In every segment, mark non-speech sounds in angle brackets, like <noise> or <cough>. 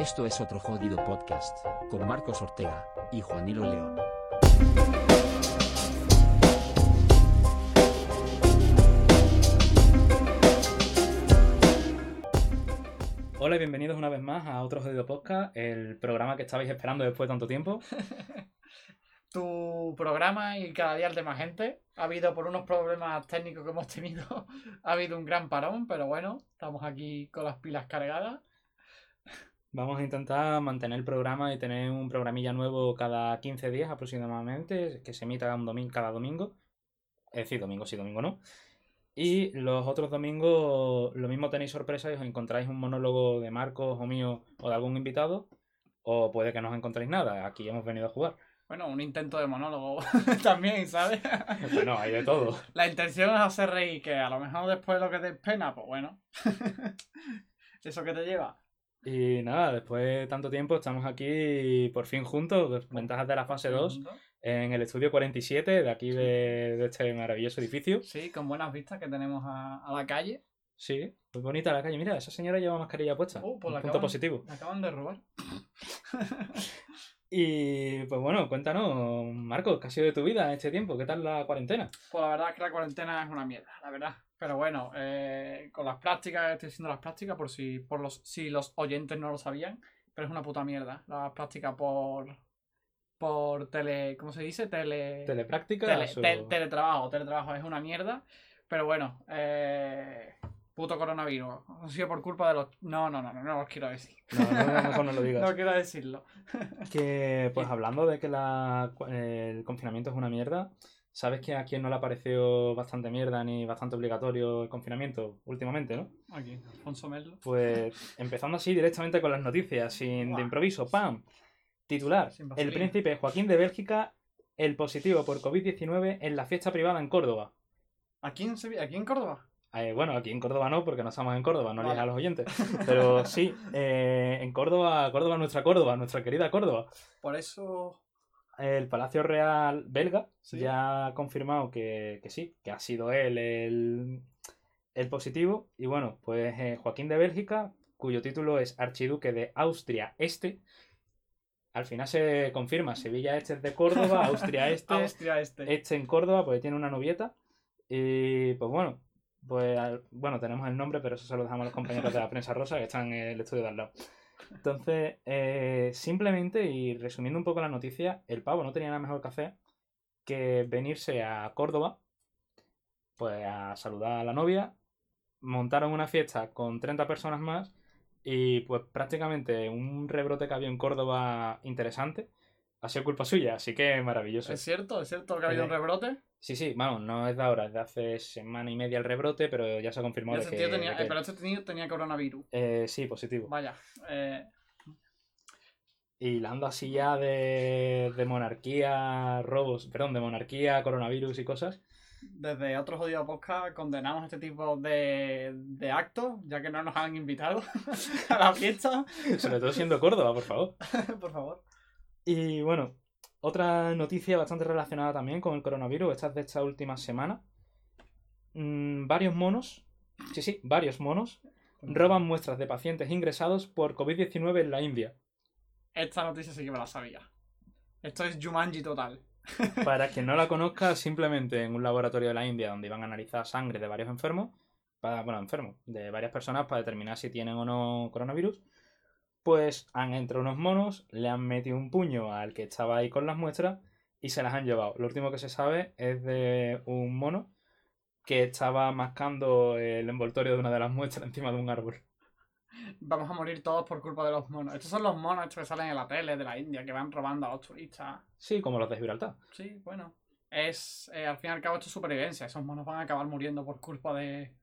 Esto es otro jodido podcast, con Marcos Ortega y Juanilo León. Hola y bienvenidos una vez más a otro jodido podcast, el programa que estabais esperando después de tanto tiempo. <laughs> tu programa y cada día el de más gente. Ha habido por unos problemas técnicos que hemos tenido, <laughs> ha habido un gran parón, pero bueno, estamos aquí con las pilas cargadas. Vamos a intentar mantener el programa y tener un programilla nuevo cada 15 días aproximadamente, que se emita un domingo, cada domingo. Es decir, domingo sí, domingo no. Y los otros domingos lo mismo tenéis sorpresa y os encontráis un monólogo de Marcos o mío o de algún invitado. O puede que no os encontréis nada. Aquí hemos venido a jugar. Bueno, un intento de monólogo <laughs> también, ¿sabes? <laughs> bueno, hay de todo. La intención es hacer reír, que a lo mejor después lo que te pena, pues bueno. <laughs> Eso que te lleva. Y nada, después de tanto tiempo estamos aquí por fin juntos, ventajas de la fase 2, en el estudio 47 de aquí de, este maravilloso edificio. Sí, con buenas vistas que tenemos a, la calle. Sí, muy bonita la calle. Mira, esa señora lleva mascarilla puesta. Uh, pues punto positivo. La acaban de robar. <laughs> y pues bueno, cuéntanos, Marcos, ¿qué ha sido de tu vida en este tiempo? ¿Qué tal la cuarentena? Pues la verdad es que la cuarentena es una mierda, la verdad. Pero bueno, eh, con las prácticas, estoy haciendo las prácticas por si, por los, si los oyentes no lo sabían, pero es una puta mierda. Las prácticas por, por tele, ¿cómo se dice? Tele... Telepráctica. teletrabajo, teletrabajo es una mierda. Pero bueno, eh, puto coronavirus. Ha sido por culpa de los... No, no, no, no, no los quiero decir. No, no, mejor no lo digas. <laughs> no quiero decirlo. que, pues <laughs> hablando de que la, el confinamiento es una mierda, ¿Sabes que a quien no le ha parecido bastante mierda ni bastante obligatorio el confinamiento últimamente, no? Aquí, Alfonso Merlo. Pues empezando así directamente con las noticias, sin de improviso, ¡pam! Titular, el príncipe Joaquín de Bélgica, el positivo por COVID-19 en la fiesta privada en Córdoba. ¿Aquí en, ¿Aquí en Córdoba? Eh, bueno, aquí en Córdoba no, porque no estamos en Córdoba, no vale. a los oyentes. <laughs> Pero sí, eh, en Córdoba, Córdoba, nuestra Córdoba, nuestra querida Córdoba. Por eso el Palacio Real belga ya ha confirmado que, sí, que ha sido él el, positivo. Y bueno, pues eh, Joaquín de Bélgica, cuyo título es Archiduque de Austria Este. Al final se confirma, Sevilla Este es de Córdoba, <laughs> Austria Este, Austria este. este en Córdoba, porque tiene una novieta. Y pues bueno, pues bueno, tenemos el nombre, pero eso se lo dejamos a los compañeros de la prensa rosa que están en el estudio de al lado. Entonces, eh, simplemente, y resumiendo un poco la noticia, el pavo no tenía nada mejor que hacer que venirse a Córdoba, pues a saludar a la novia, montaron una fiesta con 30 personas más y pues prácticamente un rebrote que había en Córdoba interesante ha sido culpa suya, así que maravilloso. ¿Es cierto? ¿Es cierto que ha habido un rebrote? Sí, sí, vamos, no es de ahora, es de hace semana y media el rebrote, pero ya se ha confirmado que, tenía, Pero este tío tenía coronavirus. Eh, sí, positivo. Vaya. Eh... Y hablando así ya de, de monarquía, robos, perdón, de monarquía, coronavirus y cosas. Desde otro jodido podcast condenamos este tipo de, de actos, ya que no nos han invitado <laughs> a la fiesta. Sobre todo siendo Córdoba, por favor. <laughs> por favor. Y bueno, otra noticia bastante relacionada también con el coronavirus, esta es de esta última semana. Mm, varios monos, sí, sí, varios monos, roban muestras de pacientes ingresados por COVID-19 en la India. Esta noticia sí que me la sabía. Esto es Jumanji total. <laughs> Para quien no la conozca, simplemente en un laboratorio de la India donde iban a analizar sangre de varios enfermos, para, bueno, enfermos, de varias personas para determinar si tienen o no coronavirus, pues han entrado unos monos, le han metido un puño al que estaba ahí con las muestras y se las han llevado. Lo último que se sabe es de un mono que estaba mascando el envoltorio de una de las muestras <laughs> encima de un árbol. Vamos a morir todos por culpa de los monos. Estos son los monos estos que salen en la tele de la India, que van robando a los turistas. Sí, como los de Gibraltar. Sí, bueno. Es, eh, al fin y al cabo, esto es supervivencia. Esos monos van a acabar muriendo por culpa de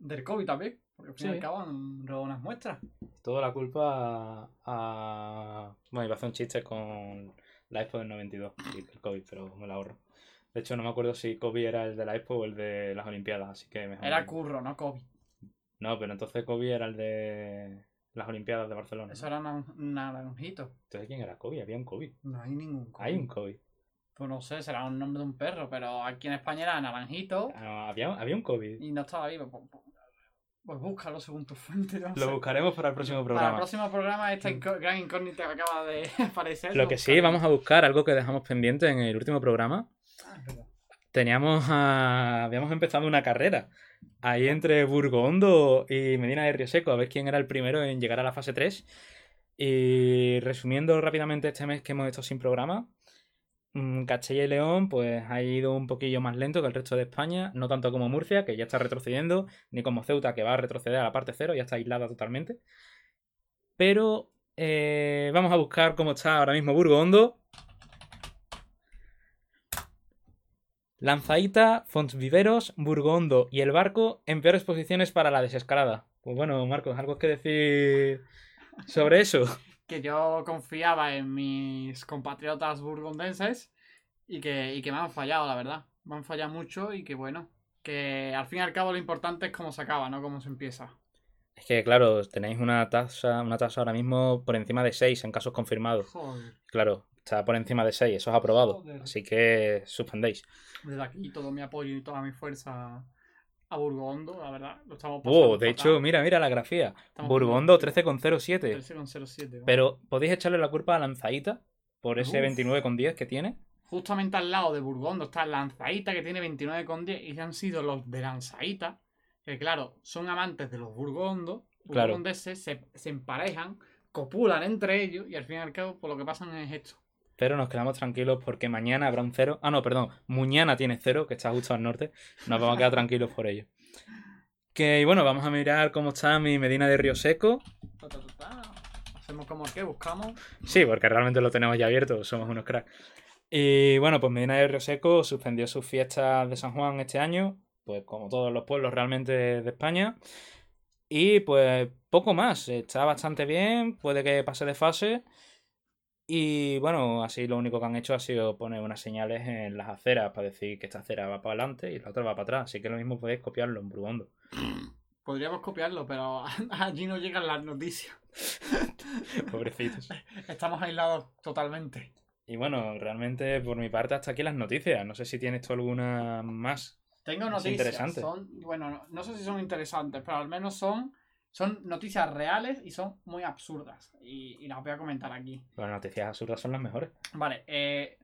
del COVID también. Porque al fin y al cabo han robado unas muestras. Toda la culpa a, Bueno, iba a hacer un chiste con la Expo del 92 y el COVID, pero me la ahorro. De hecho, no me acuerdo si COVID era el de la Expo o el de las Olimpiadas, así que mejor. Era Curro, no COVID. No, pero entonces COVID era el de las Olimpiadas de Barcelona. Eso era naranjito. Entonces, ¿quién era COVID? Había un COVID. No hay ningún COVID. Hay un COVID. Pues no sé, será un nombre de un perro, pero aquí en España era naranjito. Ah, había, había un COVID. Y no estaba vivo. Pues búscalo según tu fuente. no Lo sé. buscaremos para el próximo Para el programa. próximo programa, esta inco- gran incógnita que acaba de <laughs> aparecer. Lo que sí, vamos a buscar algo que dejamos pendiente en el último programa. Ah. Teníamos a... Habíamos empezado una carrera ahí entre Burgondo y Medina de Río Seco, a ver quién era el primero en llegar a la fase 3. Y resumiendo rápidamente este mes que hemos estado sin programa, mm, Castilla y León pues ha ido un poquillo más lento que el resto de España, no tanto como Murcia, que ya está retrocediendo, ni como Ceuta, que va a retroceder a la parte cero, ya está aislada totalmente. Pero eh, vamos a buscar cómo está ahora mismo Burgondo. Lanzaíta, Fontsviveros, Burgondo y el barco en peores posiciones para la desescalada. Pues bueno, Marcos, ¿algo que decir sobre eso? Que yo confiaba en mis compatriotas burgondenses y que, y que me han fallado, la verdad. Me han fallado mucho y que bueno, que al fin y al cabo lo importante es cómo se acaba, no cómo se empieza. Es que, claro, tenéis una tasa, una tasa ahora mismo por encima de 6 en casos confirmados. Joder. Claro, está por encima de 6, eso es aprobado. Joder. Así que suspendéis. Desde aquí todo mi apoyo y toda mi fuerza a Burgondo, la verdad. Lo estamos pasando Oh, de fatal. hecho, mira, mira la grafía. Estamos Burgondo muy- 13,07. 13,07. Pero podéis echarle la culpa a Lanzaíta por ese Uf. 29,10 que tiene. Justamente al lado de Burgondo está Lanzaíta, que tiene 29,10, y han sido los de Lanzaíta, que claro, son amantes de los Burgondos, Claro. burgondeses, se, se emparejan, copulan entre ellos, y al fin y al cabo, por lo que pasan es esto. Pero nos quedamos tranquilos porque mañana habrá un cero. Ah, no, perdón. Muñana tiene cero, que está justo al norte. Nos vamos a quedar tranquilos por ello. Que y bueno, vamos a mirar cómo está mi Medina de Río Seco. Hacemos como que buscamos. Sí, porque realmente lo tenemos ya abierto, somos unos cracks. Y bueno, pues Medina de Río Seco suspendió sus fiestas de San Juan este año, pues como todos los pueblos realmente de España. Y pues poco más, está bastante bien, puede que pase de fase. Y bueno, así lo único que han hecho ha sido poner unas señales en las aceras para decir que esta acera va para adelante y la otra va para atrás. Así que lo mismo podéis copiarlo en Burgondo. <clears throat> Podríamos copiarlo, pero <laughs> allí no llegan las noticias. <laughs> Pobrecitos. <laughs> Estamos aislados totalmente. Y bueno, realmente por mi parte hasta aquí las noticias. No sé si tienes tú alguna más. Tengo noticias. Son, bueno, no, no sé si son interesantes, pero al menos son, son noticias reales y son muy absurdas. Y, y las voy a comentar aquí. Las noticias absurdas son las mejores. Vale, eh,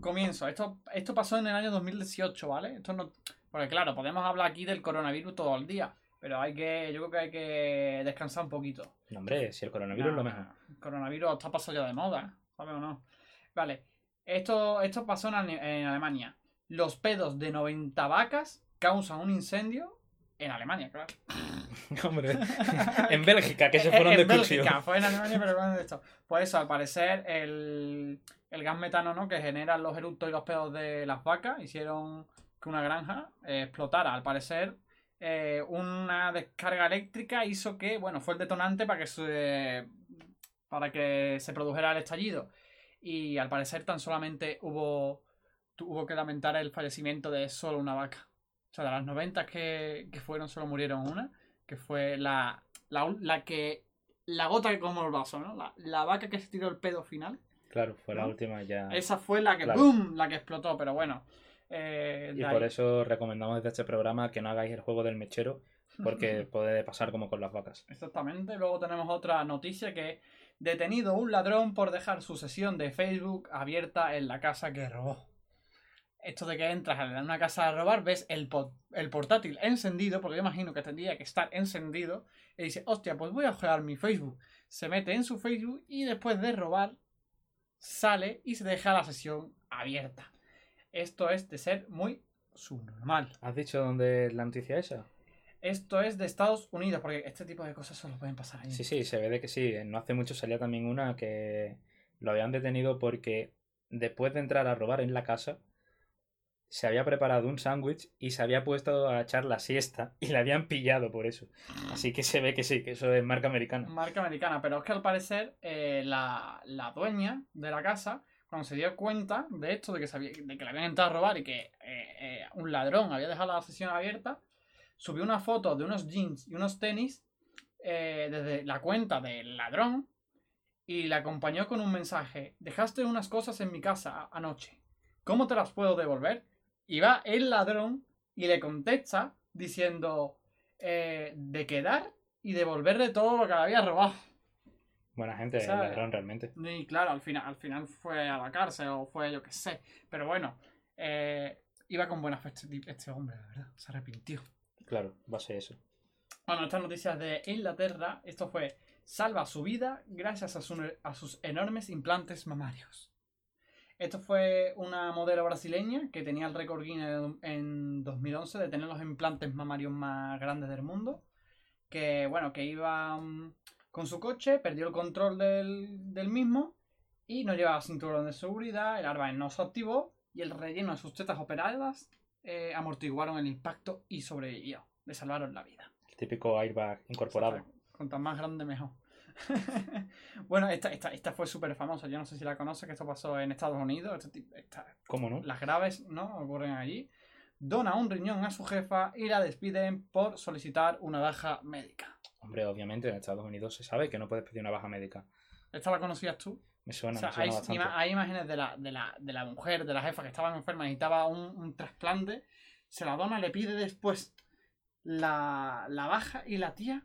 comienzo. Esto, esto pasó en el año 2018, ¿vale? Esto no. Porque claro, podemos hablar aquí del coronavirus todo el día. Pero hay que. Yo creo que hay que descansar un poquito. No, hombre, si el coronavirus es lo Nah, mejor. El coronavirus está pasado ya de moda, ¿sabes o no? Vale, esto, esto pasó en Alemania. Los pedos de 90 vacas causan un incendio en Alemania, claro. <laughs> Hombre, <laughs> en Bélgica, que se fueron de en. Bélgica, fue en Alemania, pero <laughs> bueno, de esto. Pues eso, al parecer, el, el gas metano, ¿no? Que generan los eructos y los pedos de las vacas, hicieron que una granja eh, explotara. Al parecer, eh, una descarga eléctrica hizo que, bueno, fue el detonante para que se, para que se produjera el estallido. Y al parecer tan solamente hubo, tuvo que lamentar el fallecimiento de solo una vaca. O sea, de las 90 que, que fueron, solo murieron una, que fue la, la, la que... La gota que como el vaso, ¿no? La, la vaca que se tiró el pedo final. Claro, fue la última ya. Esa fue la que, Claro. ¡boom! La que explotó, pero bueno. eh, Y por ahí- eso recomendamos desde este programa que no hagáis el juego del mechero, porque <laughs> puede pasar como con las vacas. Exactamente. Luego tenemos otra noticia que detenido un ladrón por dejar su sesión de Facebook abierta en la casa que robó. Esto de que entras en una casa a robar, ves el, po- el portátil encendido, porque yo imagino que tendría que estar encendido, y dice, hostia, pues voy a jugar mi Facebook. Se mete en su Facebook y después de robar, sale y se deja la sesión abierta. Esto es de ser muy subnormal. ¿Has dicho dónde es la noticia esa? Esto es de Estados Unidos, porque este tipo de cosas solo pueden pasar ahí. Sí, sí, se ve de que sí. No hace mucho salía también una que lo habían detenido porque después de entrar a robar en la casa, se había preparado un sándwich y se había puesto a echar la siesta y le habían pillado por eso. Así que se ve que sí, que eso es marca americana. Marca americana, pero es que al parecer eh, la, la dueña de la casa, cuando se dio cuenta de esto, de que, se había- de que le habían entrado a robar y que eh, eh, un ladrón había dejado la sesión abierta, subió una foto de unos jeans y unos tenis desde la cuenta del ladrón y le acompañó con un mensaje. Dejaste unas cosas en mi casa anoche. ¿Cómo te las puedo devolver? Y va el ladrón y le contesta diciendo, eh, de quedar y devolverle todo lo que le había robado. Buena gente, el ¿Sabes? ladrón realmente. Y claro, al final, al final fue a la cárcel o fue yo qué sé. Pero bueno, eh, iba con buena fe este, este hombre, la verdad. Se arrepintió. Claro, va a ser eso. Bueno, estas noticias de Inglaterra, esto fue salva su vida gracias a, su- a sus enormes implantes mamarios. Esto fue una modelo brasileña que tenía el récord Guinness en 2011 de tener los implantes mamarios más grandes del mundo. Que bueno, que iba mm, con su coche, perdió el control del, del mismo y no llevaba cinturón de seguridad, el airbag no se activó y el relleno de sus tetas operadas eh, amortiguaron el impacto y sobrevivió. Le salvaron la vida. El típico airbag incorporado. Cuanto más grande, mejor. <laughs> bueno, esta, esta, esta fue súper famosa. Yo no sé si la conoces, que esto pasó en Estados Unidos. Este esta- ¿Cómo no? las graves, ¿no? Ocurren allí. Dona un riñón a su jefa y la despiden por solicitar una baja médica. Hombre, obviamente en Estados Unidos se sabe que no puedes pedir una baja médica. ¿Esta la conocías tú? Me suena, O sea, me suena hay, bastante. ima- hay imágenes de la, de, la, de la mujer, de la jefa que estaba enferma, necesitaba un, un trasplante. Se la dona, le pide después la, la baja y la tía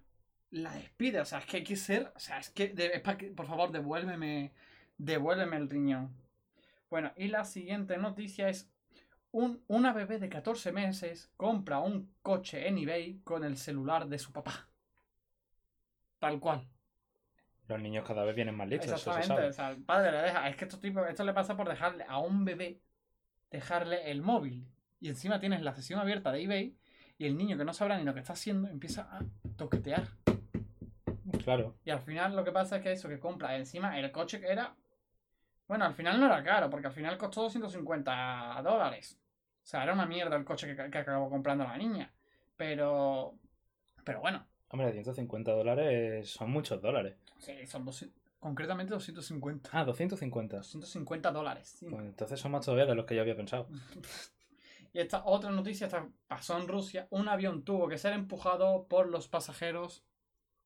la despide. O sea, es que hay que ser. O sea, es que. de- es que- por favor, devuélveme. Devuélveme el riñón. Bueno, y la siguiente noticia es. Un, una bebé de 14 meses compra un coche en eBay con el celular de su papá. Tal cual. Los niños cada vez vienen más listos, eso se sabe. o sea, el padre le deja. Es que estos tipos, esto le pasa por dejarle a un bebé, dejarle el móvil. Y encima tienes la sesión abierta de eBay y el niño que no sabrá ni lo que está haciendo empieza a toquetear. Claro. Y al final lo que pasa es que eso que compra encima el coche que era. Bueno, al final no era caro, porque al final costó 250 dólares. O sea, era una mierda el coche que, que acabó comprando la niña. Pero. Pero bueno, Hombre, 150 dólares son muchos dólares. sí, son 200 concretamente 250. Ah, 250. 250 dólares. sí. Pues entonces son más todavía de los que yo había pensado. <laughs> Y esta otra noticia esta pasó en Rusia. Un avión tuvo que ser empujado por los pasajeros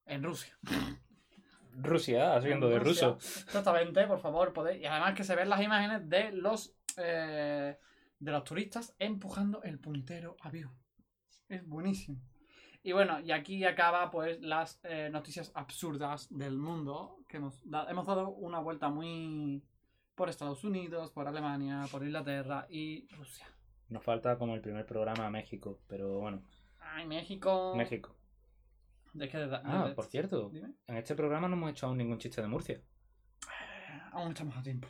en Rusia. Rusia, haciendo de Rusia. ruso. Exactamente, por favor, podéis. Y además que se ven las imágenes de los eh, de los turistas empujando el puntero avión. Es buenísimo. Y bueno, y aquí acaba pues las eh, noticias absurdas del mundo. Que hemos, da- hemos dado una vuelta muy por Estados Unidos, por Alemania, por Inglaterra y Rusia. Nos falta como el primer programa a México, pero bueno, Ay, México. México. Ah, por cierto, Dime. en este programa no hemos hecho aún ningún chiste de Murcia. Eh, Aún estamos a tiempo.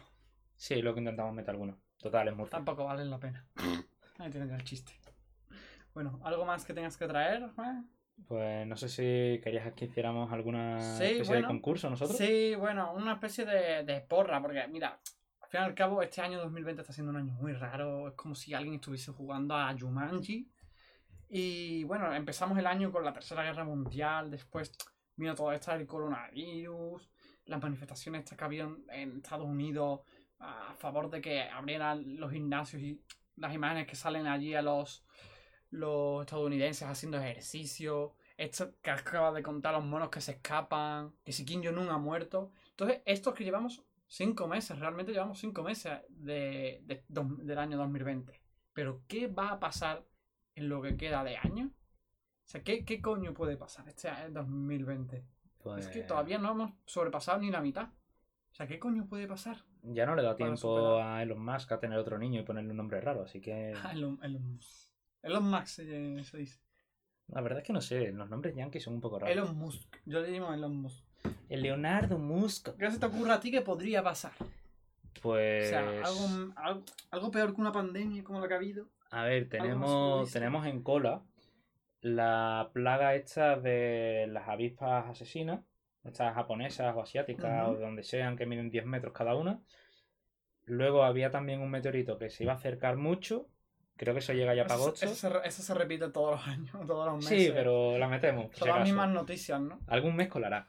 Sí, lo que intentamos meter alguno. Total, es Murcia. Tampoco valen la pena. <laughs> Ahí tienen el chiste. Bueno, ¿algo más que tengas que traer? Juan? Pues no sé si querías que hiciéramos alguna Sí, especie bueno. de concurso nosotros. Sí, bueno, una especie de, de porra, porque mira, al fin y al cabo este año 2020 está siendo un año muy raro, es como si alguien estuviese jugando a Jumanji. Y bueno, empezamos el año con la Tercera Guerra Mundial, después vino todo esto del coronavirus, las manifestaciones que habían en Estados Unidos a favor de que abrieran los gimnasios y las imágenes que salen allí a los, los estadounidenses haciendo ejercicio, esto que acaba de contar los monos que se escapan, que si Kim Jong-un ha muerto. Entonces, estos que llevamos cinco meses, realmente llevamos cinco meses de, de- del año 2020. Pero, ¿qué va a pasar en lo que queda de año? O sea, ¿qué, qué coño puede pasar este año 2020? Pues Es que todavía no hemos sobrepasado ni la mitad. O sea, ¿qué coño puede pasar? Ya no le da tiempo superar. a Elon Musk a tener otro niño y ponerle un nombre raro, así que <laughs> Ah, Elon, Elon, Elon Musk se, se dice. la verdad es que no sé, los nombres yankees son un poco raros. Elon Musk. Yo le llamo Elon Musk. El Leonardo Musk. ¿Qué se te ocurre a ti que podría pasar? Pues O sea, algo, algo, algo peor que una pandemia como la que ha habido. A ver, tenemos tenemos en cola la plaga esta de las avispas asesinas, estas japonesas o asiáticas o de donde sean que miden 10 metros cada una. Luego había también un meteorito que se iba a acercar mucho. Creo que eso llega ya para agosto. eso se, re- eso se repite todos los <laughs> años, todos los meses. Sí, pero la metemos. Son las mismas noticias, ¿no? Algún mes colará.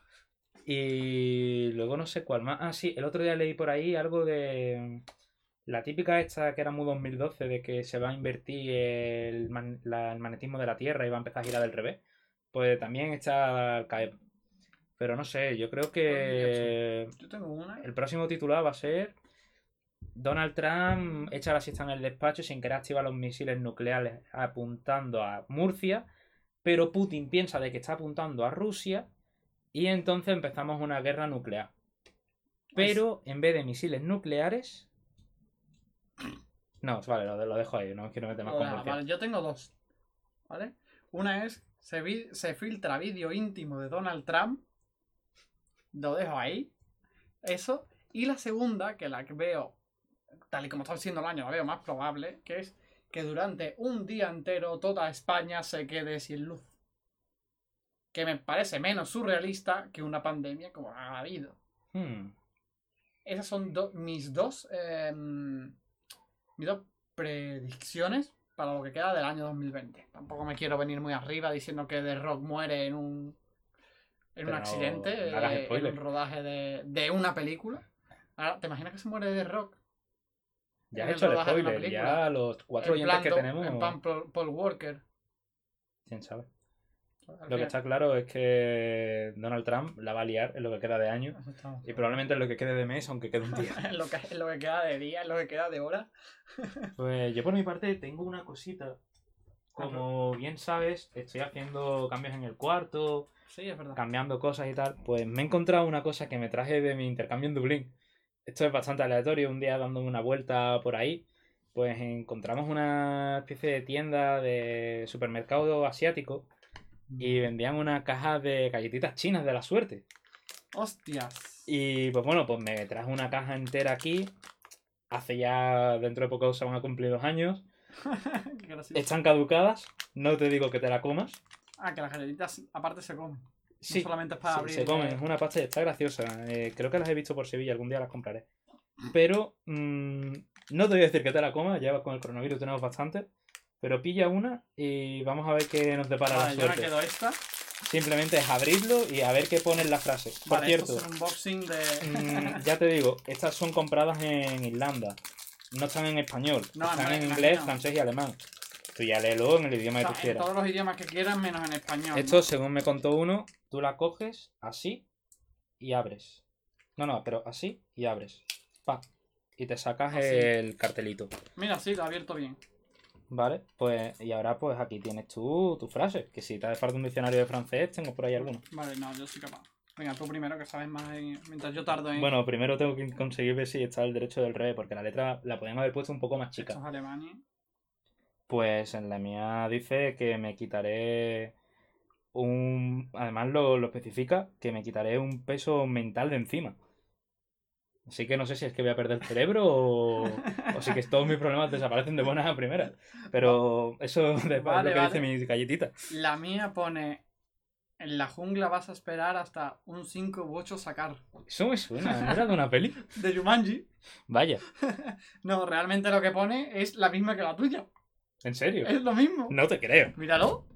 Y luego no sé cuál más. Ah, sí, el otro día leí por ahí algo de. La típica esta que era muy 2012 de que se va a invertir el, man- la- el magnetismo de la Tierra y va a empezar a girar del revés. Pues también está al caer. Pero no sé, yo creo que Yo tengo una. el próximo titular va a ser Donald Trump echa la siesta en el despacho sin querer activar los misiles nucleares apuntando a Murcia pero Putin piensa de que está apuntando a Rusia y entonces empezamos una guerra nuclear. Pero en vez de misiles nucleares... No, vale, lo, lo dejo ahí, no quiero meter más Hola, vale, yo tengo dos. ¿Vale? Una es, se, vi- se filtra vídeo íntimo de Donald Trump. Lo dejo ahí. Eso. Y la segunda, que la que veo, tal y como está siendo el año, la veo más probable, que es que durante un día entero toda España se quede sin luz. Que me parece menos surrealista que una pandemia como ha habido. Hmm. Esas son do- mis dos em, mis dos predicciones para lo que queda del año 2020. Tampoco me quiero venir muy arriba diciendo que The Rock muere en un en Pero un accidente, no eh, en un rodaje de, de una película. Ahora, ¿te imaginas que se muere The Rock? Ya he hecho el spoiler, ya los cuatro En oyentes que tenemos... En plan Paul Walker. ¿Quién sabe? Lo que está claro es que Donald Trump la va a liar en lo que queda de año y probablemente en lo que quede de mes, aunque quede un día. en, <laughs> lo que, en lo que queda de día, en lo que queda de hora. <laughs> Pues yo por mi parte tengo una cosita. Como bien sabes, estoy haciendo cambios en el cuarto, Sí, es verdad. cambiando cosas y tal. Pues me he encontrado una cosa que me traje de mi intercambio en Dublín. Esto es bastante aleatorio. Un día dando una vuelta por ahí, pues encontramos una especie de tienda de supermercado asiático y vendían una caja de galletitas chinas de la suerte. Hostias. Y pues bueno, pues me traje una caja entera aquí. Hace ya, dentro de poco se van a cumplir dos años. <laughs> Están caducadas. No te digo que te la comas. Ah, que las galletitas aparte se comen. Sí, No solamente es para sí, abrir. se comen. eh, Es una pasta y está graciosa. Eh, creo que las he visto por Sevilla. Algún día las compraré. Pero mm, no te voy a decir que te la comas. Ya con el coronavirus tenemos bastante. Pero pilla una y vamos a ver qué nos depara Vale, la yo me suerte. quedo esta. Simplemente es abrirlo y a ver qué pone en la frase. Por Vale, esto cierto, es un unboxing de. Mm, ya te digo, estas son compradas en Irlanda. No están en español. No, están en inglés, francés y alemán. Tú ya léelo en el idioma O que tú en quieras. todos los idiomas que quieran, menos en español. Esto, según me contó uno, tú la coges así y abres. No, no, pero así y abres. Pa. Y te sacas Así. el cartelito. Mira, sí, lo ha abierto bien. ¿Vale? Pues, y ahora pues aquí tienes tú tu frase. Que si te hace falta un diccionario de francés, tengo por ahí alguno. Vale, no, yo soy capaz. Venga, tú primero que sabes más en- mientras yo tardo en. Bueno, primero tengo que conseguir ver si está el derecho del revés, porque la letra la podían haber puesto un poco más chica. Esto es Alemania. Pues en la mía dice que me quitaré un... Además lo, lo especifica, que me quitaré un peso mental de encima. Así que no sé si es que voy a perder el cerebro o, o si que todos mis problemas desaparecen de buenas a primeras. Pero eso <laughs> de- es lo que vale. dice mi galletita. La mía pone. En la jungla vas a esperar hasta un 5 u 8 sacar. Eso me suena, ¿no era de una peli? <laughs> De Jumanji. Vaya, <laughs> No, realmente lo que pone es la misma que la tuya. ¿en serio? Es lo mismo. No te creo. Míralo.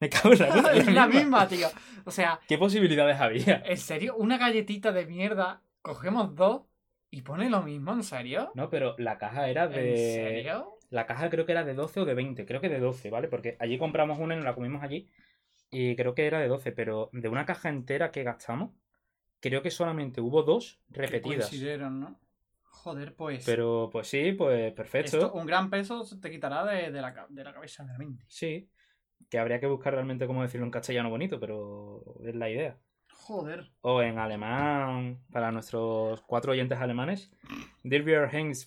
Me cago en la puta. es la misma, tío. O sea, ¿Qué posibilidades había? ¿en serio? Una galletita de mierda. Cogemos dos y pone lo mismo, ¿en serio? No, pero la caja era de... ¿En serio? La caja creo que era de 12 o de 20, creo que de 12, ¿vale? Porque allí compramos una y nos la comimos allí y creo que era de 12, pero de una caja entera que gastamos, creo que solamente hubo dos repetidas. coincidieron, ¿no? Joder, pues. Pero pues sí, pues perfecto. esto, un gran peso te quitará de, de la, de la cabeza, de la mente. Sí, que habría que buscar realmente cómo decirlo en castellano bonito, pero es la idea. Joder. O en alemán, para nuestros cuatro oyentes alemanes, Der wir Hengst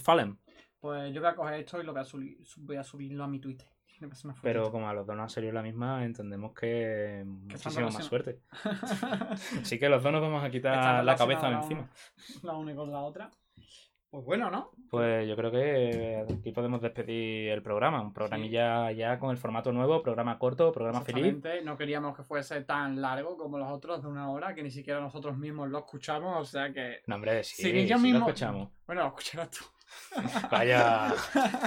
fallen. Pues yo voy a coger esto y lo voy a, subir, voy a subirlo a mi Twitter. <laughs> Pero como a los dos nos ha salido la misma, entendemos que muchísima más suerte. <laughs> Así que los dos nos vamos a quitar la cabeza de encima. <laughs> La una con la otra. Pues bueno, ¿no? Pues yo creo que aquí podemos despedir el programa. Un programilla ya con el formato nuevo, programa corto, programa feliz. No queríamos que fuese tan largo como los otros de una hora, que ni siquiera nosotros mismos lo escuchamos, o sea que. No, hombre, sí, yo sí mismo- lo escuchamos. Bueno, lo escucharás tú. <laughs> Vaya.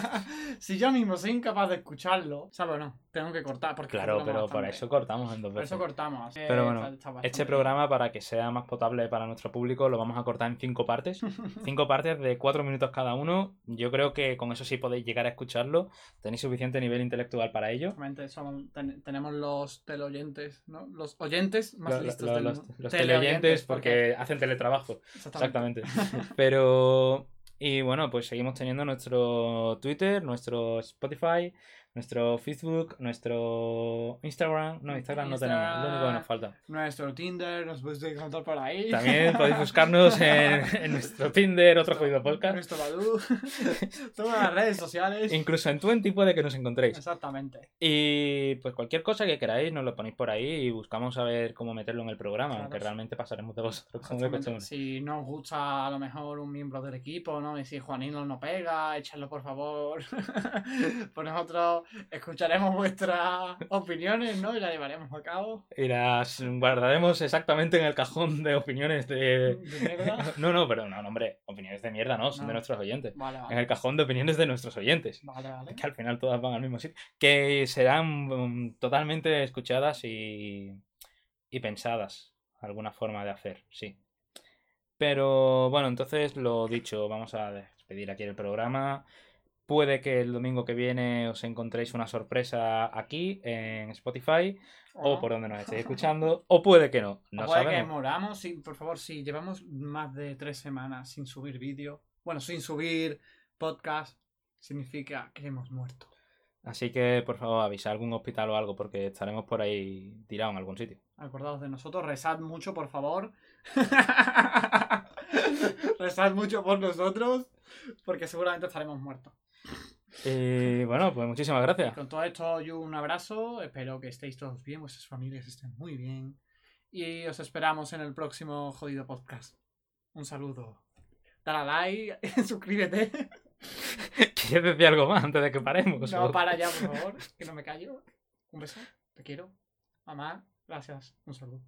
<laughs> si yo mismo soy incapaz de escucharlo, ¿sabes no? Tengo que cortar porque Claro, pero por bastante. eso cortamos en dos Por veces. eso cortamos. que Pero bueno, está- está bastante Este programa, para que sea más potable para nuestro público, lo vamos a cortar en cinco partes. <laughs> Cinco partes de cuatro minutos cada uno. Yo creo que con eso sí podéis llegar a escucharlo. Tenéis suficiente nivel intelectual para ello. Exactamente, somos- ten- tenemos los teleoyentes, ¿no? Los oyentes más Lo- listos lo- del los, mundo. los Teleoyentes, teleoyentes porque hacen teletrabajo. Exactamente. Exactamente. Pero. Y bueno, pues seguimos teniendo nuestro Twitter, nuestro Spotify, nuestro Facebook, nuestro Instagram. No, Instagram no tenemos, lo único que nos falta. Nuestro Tinder, nos podéis encontrar por ahí. También podéis buscarnos en, en nuestro Tinder, otro jodido podcast. Nuestro Badoo. <laughs> Todas las redes sociales. Incluso en Twenty puede que nos encontréis. Exactamente. Y pues cualquier cosa que queráis nos lo ponéis por ahí y buscamos a ver cómo meterlo en el programa, Claro. aunque realmente pasaremos de vosotros como. Si no os gusta a lo mejor un miembro del equipo, ¿no? Y si Juanino no pega, echadlo por favor. <laughs> pues nosotros escucharemos vuestras opiniones, ¿no? Y las llevaremos a cabo. Y las guardaremos exactamente en el cajón de opiniones de... De mierda. <laughs> No, no, pero no, hombre, opiniones de mierda, no, son No. de nuestros oyentes. Vale, En el cajón de opiniones de nuestros oyentes. Vale, vale. Que al final todas van al mismo sitio. Que serán mm, totalmente escuchadas y, y pensadas. Alguna forma de hacer, sí. Pero bueno, entonces lo dicho, vamos a despedir aquí el programa. Puede que el domingo que viene os encontréis una sorpresa aquí en Spotify o por donde nos estéis escuchando, o puede que no, no O puede que sabemos. moramos, sí, por favor, si llevamos más de tres semanas sin subir vídeo, bueno, sin subir podcast, significa que hemos muerto. Así que por favor avisa a algún hospital o algo porque estaremos por ahí tirados en algún sitio. Acordaos de nosotros, rezad mucho, por favor. <laughs> rezad mucho por nosotros, porque seguramente estaremos muertos. Y bueno, pues muchísimas gracias. Con todo esto, yo un abrazo, espero que estéis todos bien, vuestras familias estén muy bien. Y os esperamos en el próximo jodido podcast. Un saludo. Dale a like, <laughs> suscríbete. <laughs> ¿Quieres decir algo más antes de que paremos? No, para ya, por favor, que no me callo. Un beso, te quiero. Mamá, gracias. Un saludo.